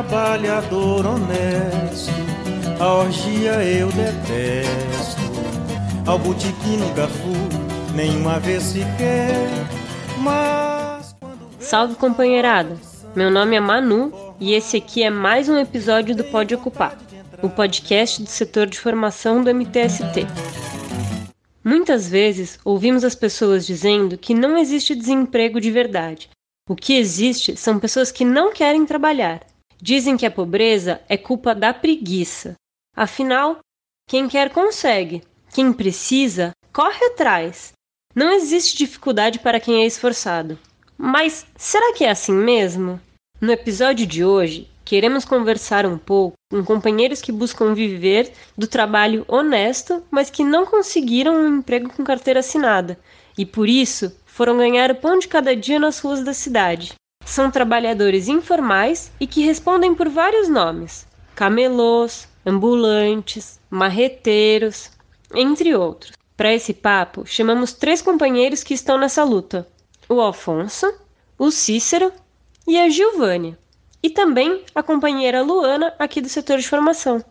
trabalhador honesto, a orgia eu detesto. Ao botiquim nunca fui, nenhuma vez sequer, mas... Salve companheirada, meu nome é Manu e esse aqui é mais um episódio do Pode Ocupar, o podcast do setor de formação do MTST. Muitas vezes ouvimos as pessoas dizendo que não existe desemprego de verdade. O que existe são pessoas que não querem trabalhar. Dizem que a pobreza é culpa da preguiça. Afinal, quem quer consegue, quem precisa corre atrás. Não existe dificuldade para quem é esforçado. Mas será que é assim mesmo? No episódio de hoje, queremos conversar um pouco com companheiros que buscam viver do trabalho honesto, mas que não conseguiram um emprego com carteira assinada e por isso foram ganhar o pão de cada dia nas ruas da cidade. São trabalhadores informais e que respondem por vários nomes: camelôs, ambulantes, marreteiros, entre outros. Para esse papo, chamamos três companheiros que estão nessa luta: o Alfonso, o Cícero e a Gilvânia e também a companheira Luana, aqui do setor de formação.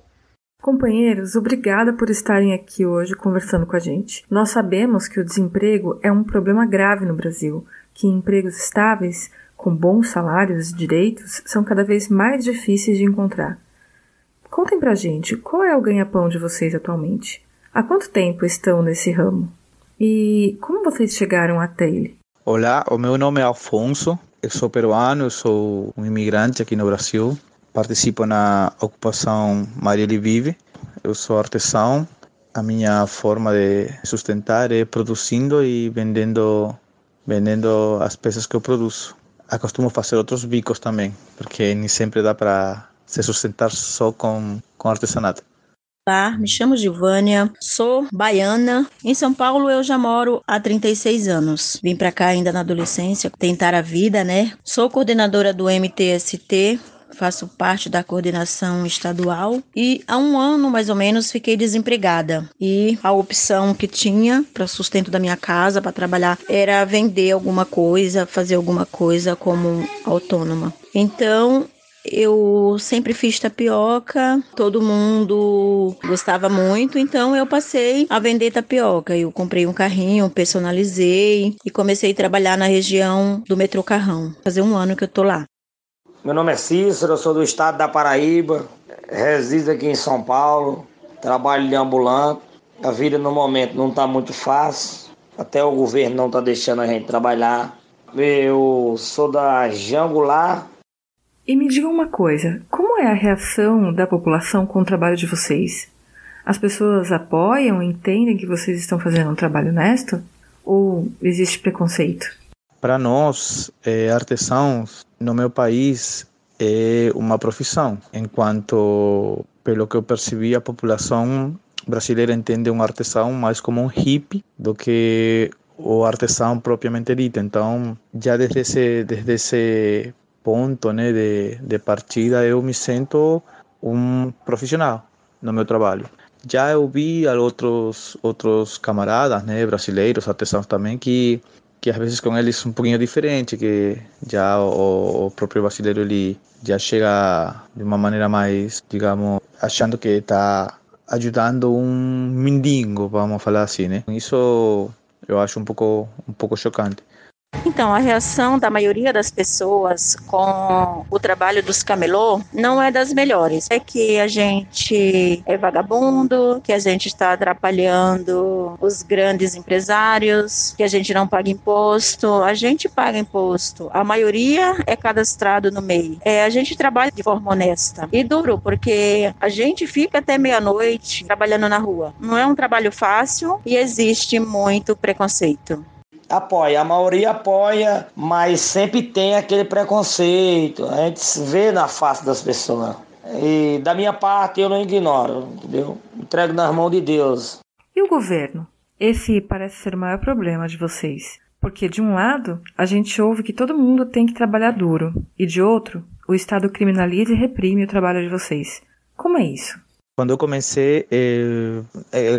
Companheiros, obrigada por estarem aqui hoje conversando com a gente. Nós sabemos que o desemprego é um problema grave no Brasil, que empregos estáveis, com bons salários e direitos, são cada vez mais difíceis de encontrar. Contem pra gente qual é o ganha-pão de vocês atualmente. Há quanto tempo estão nesse ramo? E como vocês chegaram até ele? Olá, o meu nome é Alfonso, eu sou peruano, eu sou um imigrante aqui no Brasil. Participo na ocupação Marielle Vive. Eu sou artesão. A minha forma de sustentar é produzindo e vendendo, vendendo as peças que eu produzo. Acostumo fazer outros bicos também, porque nem sempre dá para se sustentar só com, com artesanato. Olá, me chamo Gilvânia, sou baiana. Em São Paulo eu já moro há 36 anos. Vim para cá ainda na adolescência tentar a vida, né? Sou coordenadora do MTST, faço parte da coordenação estadual e há um ano mais ou menos fiquei desempregada e a opção que tinha para sustento da minha casa para trabalhar era vender alguma coisa, fazer alguma coisa como autônoma. Então eu sempre fiz tapioca, todo mundo gostava muito, então eu passei a vender tapioca. Eu comprei um carrinho, personalizei e comecei a trabalhar na região do metrô Carrão. Fazer um ano que eu tô lá. Meu nome é Cícero, eu sou do estado da Paraíba, resido aqui em São Paulo, trabalho de ambulante. A vida no momento não está muito fácil, até o governo não está deixando a gente trabalhar. Eu sou da Jangular, e me diga uma coisa: como é a reação da população com o trabalho de vocês? As pessoas apoiam, entendem que vocês estão fazendo um trabalho honesto? Ou existe preconceito? Para nós, é, artesãos, no meu país, é uma profissão. Enquanto, pelo que eu percebi, a população brasileira entende um artesão mais como um hippie do que o artesão propriamente dito. Então, já desde esse, desde esse ponto né, de, de partida, eu me sinto um profissional no meu trabalho. Já eu vi outros outros camaradas, né, brasileiros, artesãos também, que que às vezes com eles um pouquinho diferente, que já o, o próprio brasileiro ele já chega de uma maneira mais, digamos, achando que está ajudando um mendigo, vamos falar assim, né? Isso eu acho um pouco um pouco chocante. Então, a reação da maioria das pessoas com o trabalho dos camelô não é das melhores. É que a gente é vagabundo, que a gente está atrapalhando os grandes empresários, que a gente não paga imposto. A gente paga imposto. A maioria é cadastrado no MEI. É, a gente trabalha de forma honesta e duro, porque a gente fica até meia-noite trabalhando na rua. Não é um trabalho fácil e existe muito preconceito apoia, a maioria apoia, mas sempre tem aquele preconceito. A gente vê na face das pessoas. E da minha parte eu não ignoro, entendeu? Entrego nas mãos de Deus. E o governo? Esse parece ser o maior problema de vocês. Porque, de um lado, a gente ouve que todo mundo tem que trabalhar duro, e de outro, o Estado criminaliza e reprime o trabalho de vocês. Como é isso? Quando eu comecei, eh,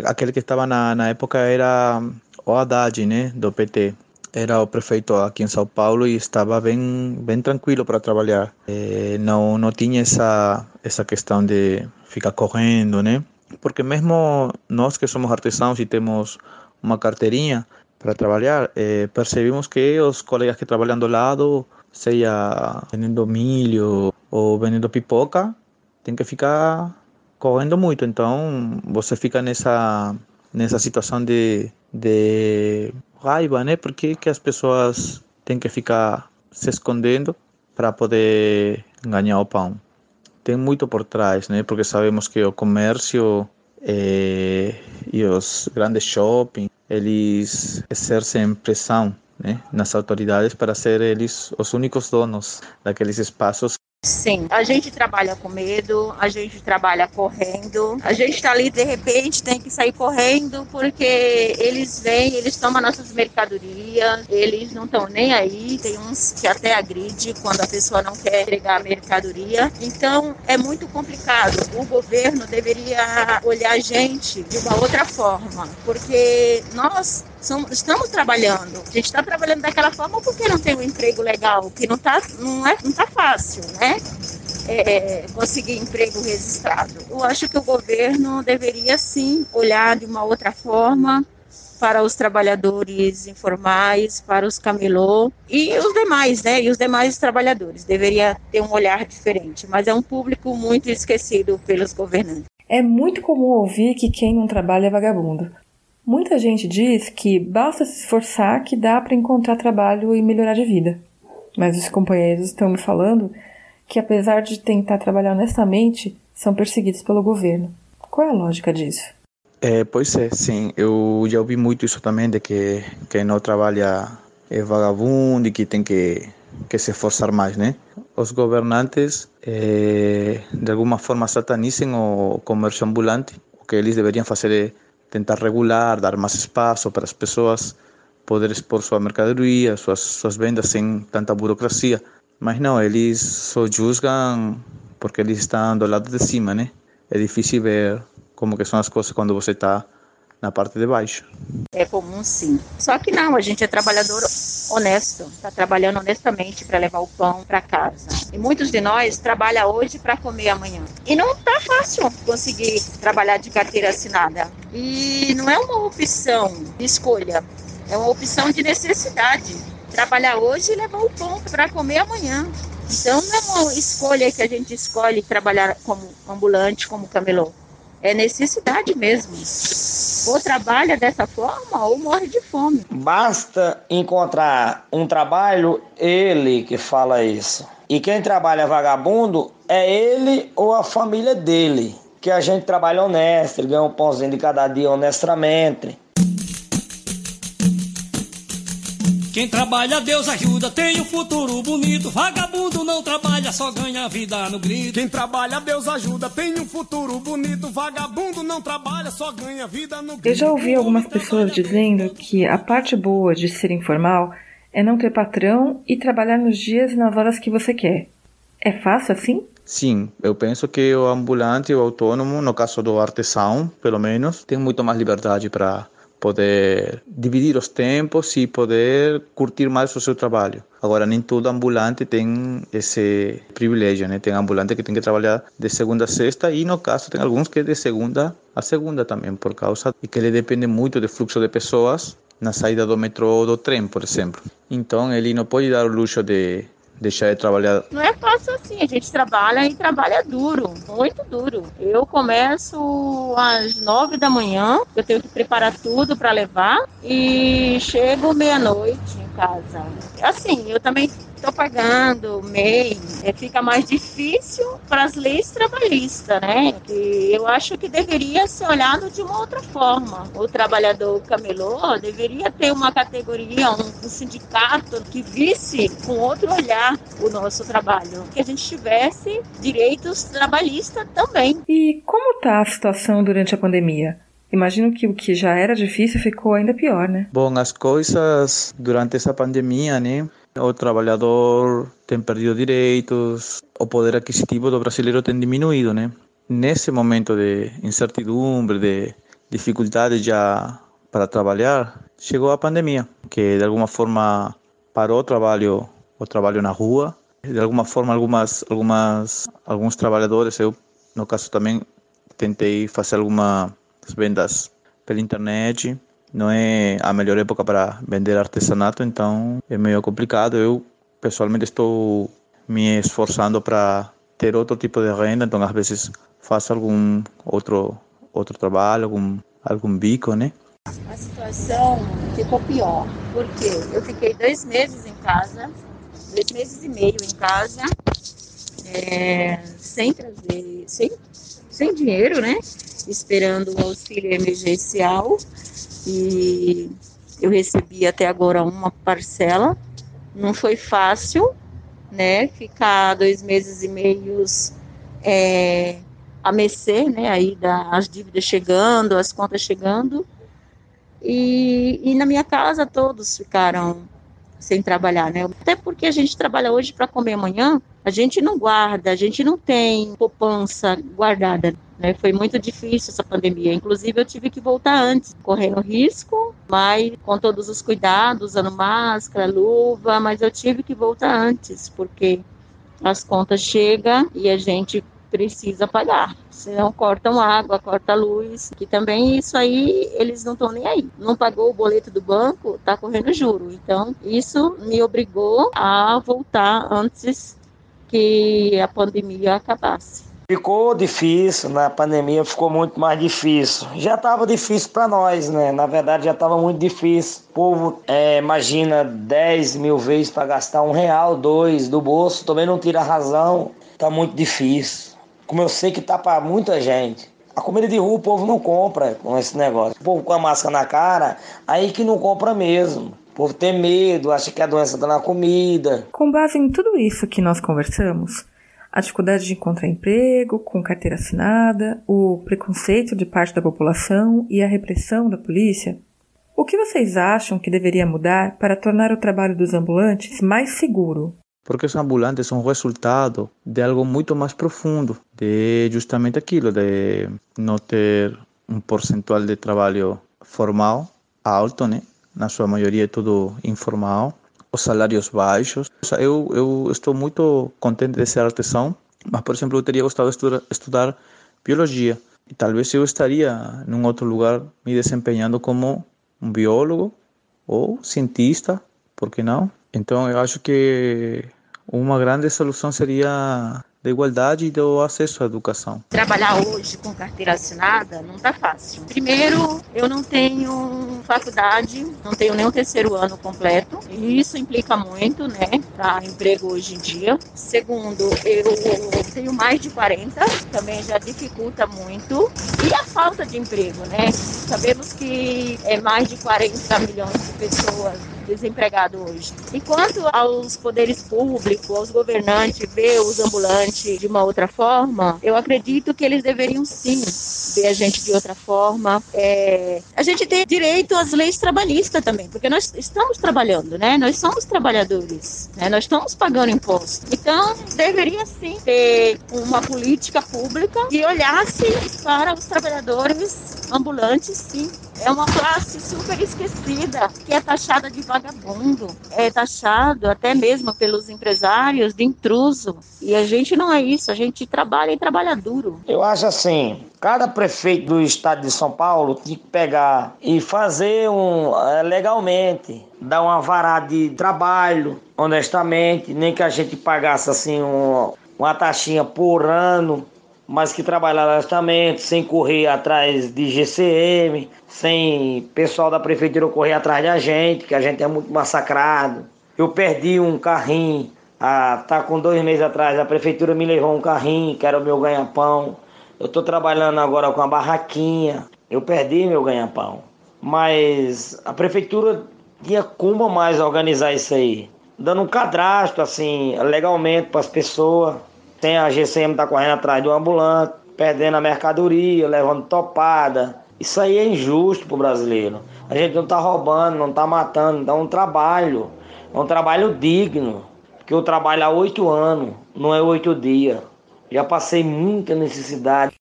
aquele que estava na, na época era o Haddad, né, do PT. era o prefeito aqui em São Paulo e estava bem bem tranquilo para trabalhar. É, não não tinha essa essa questão de ficar correndo, né? Porque mesmo nós que somos artesãos e temos uma carteirinha para trabalhar, é, percebemos que os colegas que trabalham do lado, seja vendendo milho ou vendendo pipoca, tem que ficar correndo muito. Então você fica nessa nessa situação de, de raiva, né? Porque que as pessoas têm que ficar se escondendo para poder ganhar o pão. Tem muito por trás, né? Porque sabemos que o comércio eh, e os grandes shopping eles exercem pressão né, nas autoridades para ser eles os únicos donos daqueles espaços Sim, a gente trabalha com medo, a gente trabalha correndo, a gente está ali de repente tem que sair correndo porque eles vêm, eles tomam nossas mercadorias, eles não estão nem aí, tem uns que até agride quando a pessoa não quer entregar a mercadoria. Então é muito complicado. O governo deveria olhar a gente de uma outra forma, porque nós estamos trabalhando. A gente está trabalhando daquela forma porque não tem um emprego legal, que não está não é, não tá fácil, né? É, conseguir emprego registrado. Eu acho que o governo deveria sim olhar de uma outra forma para os trabalhadores informais, para os camelô e os demais, né? E os demais trabalhadores. Deveria ter um olhar diferente, mas é um público muito esquecido pelos governantes. É muito comum ouvir que quem não trabalha é vagabundo. Muita gente diz que basta se esforçar que dá para encontrar trabalho e melhorar de vida. Mas os companheiros estão me falando que, apesar de tentar trabalhar honestamente, são perseguidos pelo governo. Qual é a lógica disso? É, pois é, sim. Eu já ouvi muito isso também, de que quem não trabalha é vagabundo e que tem que, que se esforçar mais, né? Os governantes, é, de alguma forma, satanizem o comércio ambulante. O que eles deveriam fazer é tentar regular, dar mais espaço para as pessoas poder expor sua mercadoria, suas, suas vendas sem tanta burocracia. Mas não, eles só julgam porque eles estão do lado de cima, né? É difícil ver como que são as coisas quando você está na parte de baixo. É comum sim. Só que não, a gente é trabalhador honesto, está trabalhando honestamente para levar o pão para casa. E muitos de nós trabalham hoje para comer amanhã. E não tá fácil conseguir trabalhar de carteira assinada. E não é uma opção de escolha, é uma opção de necessidade. Trabalhar hoje e levar o pão para comer amanhã. Então não é uma escolha que a gente escolhe trabalhar como ambulante, como camelô. É necessidade mesmo. Ou trabalha dessa forma ou morre de fome. Basta encontrar um trabalho, ele que fala isso. E quem trabalha vagabundo é ele ou a família dele. Que a gente trabalha honesto, ele ganha um pãozinho de cada dia honestamente. Quem trabalha, Deus ajuda, tem um futuro bonito. Vagabundo não trabalha, só ganha vida no grito. Quem trabalha, Deus ajuda, tem um futuro bonito. Vagabundo não trabalha, só ganha vida no grito. Eu já ouvi algumas pessoas dizendo que a parte boa de ser informal é não ter patrão e trabalhar nos dias e nas horas que você quer. É fácil assim? Sim, eu penso que o ambulante, o autônomo, no caso do artesão, pelo menos, tem muito mais liberdade para poder dividir os tempos e poder curtir mais o seu trabalho. Agora, nem todo ambulante tem esse privilégio, né? Tem ambulante que tem que trabalhar de segunda a sexta e, no caso, tem alguns que de segunda a segunda também, por causa de que ele depende muito do fluxo de pessoas na saída do metrô ou do trem, por exemplo. Então, ele não pode dar o luxo de deixar de trabalhar? Não é fácil assim, a gente trabalha e trabalha duro, muito duro. Eu começo às nove da manhã, eu tenho que preparar tudo para levar e chego meia-noite em casa. Assim, eu também estou pagando MEI, é, fica mais difícil para as leis trabalhistas, né? E eu acho que deveria ser olhado de uma outra forma. O trabalhador camelô deveria ter uma categoria, um, um sindicato que visse com outro olhar o nosso trabalho, que a gente tivesse direitos trabalhistas também. E como está a situação durante a pandemia? Imagino que o que já era difícil ficou ainda pior, né? Bom, as coisas durante essa pandemia, né? O trabalhador tem perdido direitos, o poder aquisitivo do brasileiro tem diminuído, né? Nesse momento de incertidumbre, de dificuldade já para trabalhar, chegou a pandemia, que de alguma forma parou o trabalho, o trabalho na rua. De alguma forma, algumas, algumas, alguns trabalhadores, eu no caso também tentei fazer algumas vendas pela internet. Não é a melhor época para vender artesanato, então é meio complicado. Eu pessoalmente estou me esforçando para ter outro tipo de renda, então às vezes faço algum outro outro trabalho, algum algum bico, né? A situação ficou pior, porque eu fiquei dois meses em casa, dois meses e meio em casa, é, sem trazer, sem, sem dinheiro, né? Esperando o auxílio emergencial e eu recebi até agora uma parcela. Não foi fácil, né? Ficar dois meses e meios é, a mercê, né? Aí das dívidas chegando, as contas chegando. E, e na minha casa todos ficaram sem trabalhar, né? Até porque a gente trabalha hoje para comer amanhã, a gente não guarda, a gente não tem poupança guardada. Né? Foi muito difícil essa pandemia. Inclusive, eu tive que voltar antes, correndo risco, mas com todos os cuidados, usando máscara, luva, mas eu tive que voltar antes, porque as contas chegam e a gente precisa pagar. Senão cortam água, corta luz, que também isso aí eles não estão nem aí. Não pagou o boleto do banco, tá correndo juro. Então, isso me obrigou a voltar antes que a pandemia acabasse. Ficou difícil, na pandemia ficou muito mais difícil. Já estava difícil para nós, né? Na verdade, já estava muito difícil. O povo é, imagina 10 mil vezes para gastar um real, dois do bolso, também não tira razão. Tá muito difícil. Como eu sei que tá para muita gente. A comida de rua o povo não compra com esse negócio. O povo com a máscara na cara, aí que não compra mesmo. O povo tem medo, acha que a doença está na comida. Com base em tudo isso que nós conversamos, a dificuldade de encontrar emprego com carteira assinada, o preconceito de parte da população e a repressão da polícia, o que vocês acham que deveria mudar para tornar o trabalho dos ambulantes mais seguro? Porque os ambulantes são resultado de algo muito mais profundo, de justamente aquilo, de não ter um percentual de trabalho formal alto, né? Na sua maioria é tudo informal os salários baixos. Eu, eu estou muito contente de ser artesão, mas, por exemplo, eu teria gostado de estudar, estudar biologia. E talvez eu estaria em outro lugar me desempenhando como um biólogo ou cientista, por que não? Então, eu acho que uma grande solução seria da igualdade e do acesso à educação. Trabalhar hoje com carteira assinada não está fácil. Primeiro, eu não tenho faculdade, não tenho nem o terceiro ano completo, e isso implica muito, né, para emprego hoje em dia. Segundo, eu tenho mais de 40, também já dificulta muito. E a falta de emprego, né? Sabemos que é mais de 40 milhões de pessoas desempregado hoje. Enquanto aos poderes públicos, aos governantes, ver os ambulantes de uma outra forma, eu acredito que eles deveriam sim ver a gente de outra forma. É... A gente tem direito às leis trabalhistas também, porque nós estamos trabalhando, né? Nós somos trabalhadores, né? Nós estamos pagando imposto. Então, deveria sim ter uma política pública que olhasse para os trabalhadores ambulantes, sim, é uma classe super esquecida, que é taxada de vagabundo, é taxado até mesmo pelos empresários de intruso. E a gente não é isso, a gente trabalha e trabalha duro. Eu acho assim, cada prefeito do estado de São Paulo tem que pegar e fazer um é, legalmente, dar uma varada de trabalho, honestamente, nem que a gente pagasse assim um, uma taxinha por ano mas que trabalhar honestamente, sem correr atrás de GCM, sem pessoal da prefeitura correr atrás da gente, que a gente é muito massacrado. Eu perdi um carrinho, ah, tá com dois meses atrás, a prefeitura me levou um carrinho, que era o meu ganha-pão. Eu estou trabalhando agora com a barraquinha, eu perdi meu ganha-pão. Mas a prefeitura tinha como mais organizar isso aí? Dando um cadastro, assim, legalmente para as pessoas tem a GCM tá correndo atrás do ambulante, perdendo a mercadoria, levando topada. Isso aí é injusto pro brasileiro. A gente não tá roubando, não tá matando, dá um trabalho. É um trabalho digno. Porque eu trabalho há oito anos, não é oito dias. Já passei muita necessidade.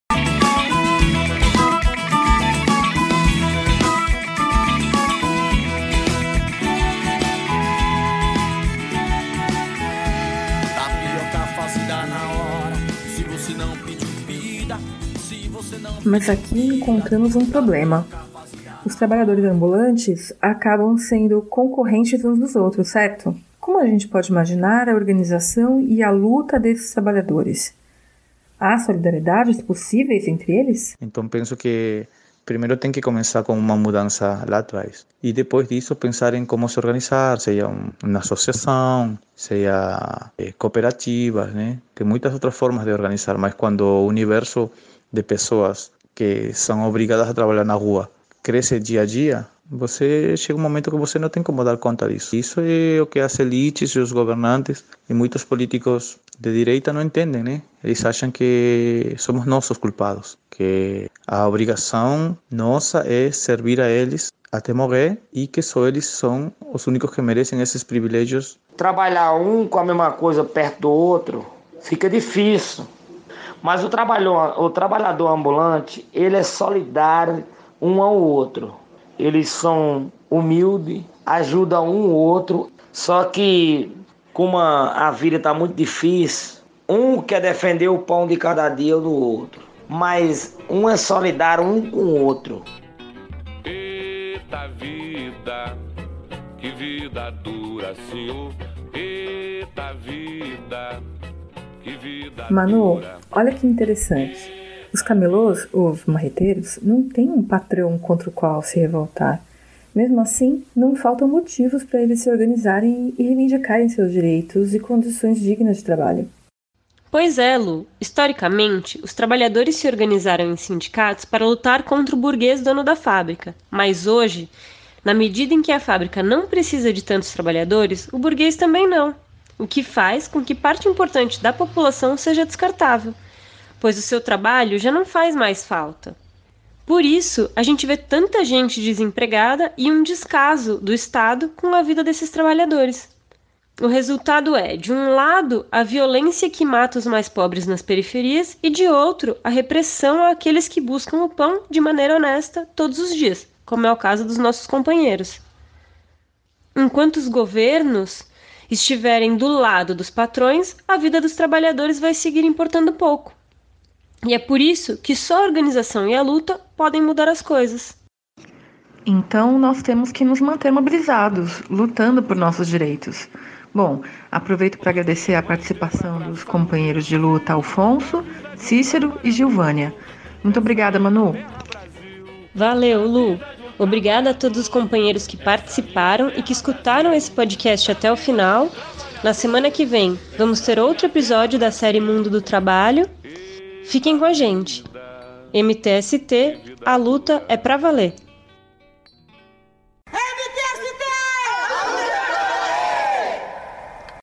Mas aqui encontramos um problema. Os trabalhadores ambulantes acabam sendo concorrentes uns dos outros, certo? Como a gente pode imaginar a organização e a luta desses trabalhadores? Há solidariedades possíveis entre eles? Então penso que primeiro tem que começar com uma mudança lá atrás. E depois disso pensar em como se organizar, seja uma associação, seja eh, cooperativas, né? Tem muitas outras formas de organizar, mas quando o universo de pessoas que são obrigadas a trabalhar na rua cresce dia a dia, você chega um momento que você não tem como dar conta disso. Isso é o que as elites e os governantes e muitos políticos de direita não entendem, né? Eles acham que somos nós os culpados, que a obrigação nossa é servir a eles até morrer e que só eles são os únicos que merecem esses privilégios. Trabalhar um com a mesma coisa perto do outro fica difícil. Mas o o trabalhador ambulante, ele é solidário um ao outro. Eles são humildes, ajudam um ao outro. Só que, como a, a vida está muito difícil, um quer defender o pão de cada dia do outro. Mas um é solidário um com o outro. Eita vida, que vida dura, senhor. Eita vida Manu, olha que interessante. Os camelôs, os marreteiros, não têm um patrão contra o qual se revoltar. Mesmo assim, não faltam motivos para eles se organizarem e reivindicarem seus direitos e condições dignas de trabalho. Pois é, Lu. Historicamente, os trabalhadores se organizaram em sindicatos para lutar contra o burguês dono da fábrica. Mas hoje, na medida em que a fábrica não precisa de tantos trabalhadores, o burguês também não. O que faz com que parte importante da população seja descartável, pois o seu trabalho já não faz mais falta. Por isso, a gente vê tanta gente desempregada e um descaso do Estado com a vida desses trabalhadores. O resultado é, de um lado, a violência que mata os mais pobres nas periferias e, de outro, a repressão àqueles que buscam o pão de maneira honesta todos os dias, como é o caso dos nossos companheiros. Enquanto os governos estiverem do lado dos patrões, a vida dos trabalhadores vai seguir importando pouco. E é por isso que só a organização e a luta podem mudar as coisas. Então, nós temos que nos manter mobilizados, lutando por nossos direitos. Bom, aproveito para agradecer a participação dos companheiros de luta Alfonso, Cícero e Gilvânia. Muito obrigada, Manu. Valeu, Lu. Obrigada a todos os companheiros que participaram e que escutaram esse podcast até o final. Na semana que vem, vamos ter outro episódio da série Mundo do Trabalho. Fiquem com a gente. MTST, a luta é pra valer.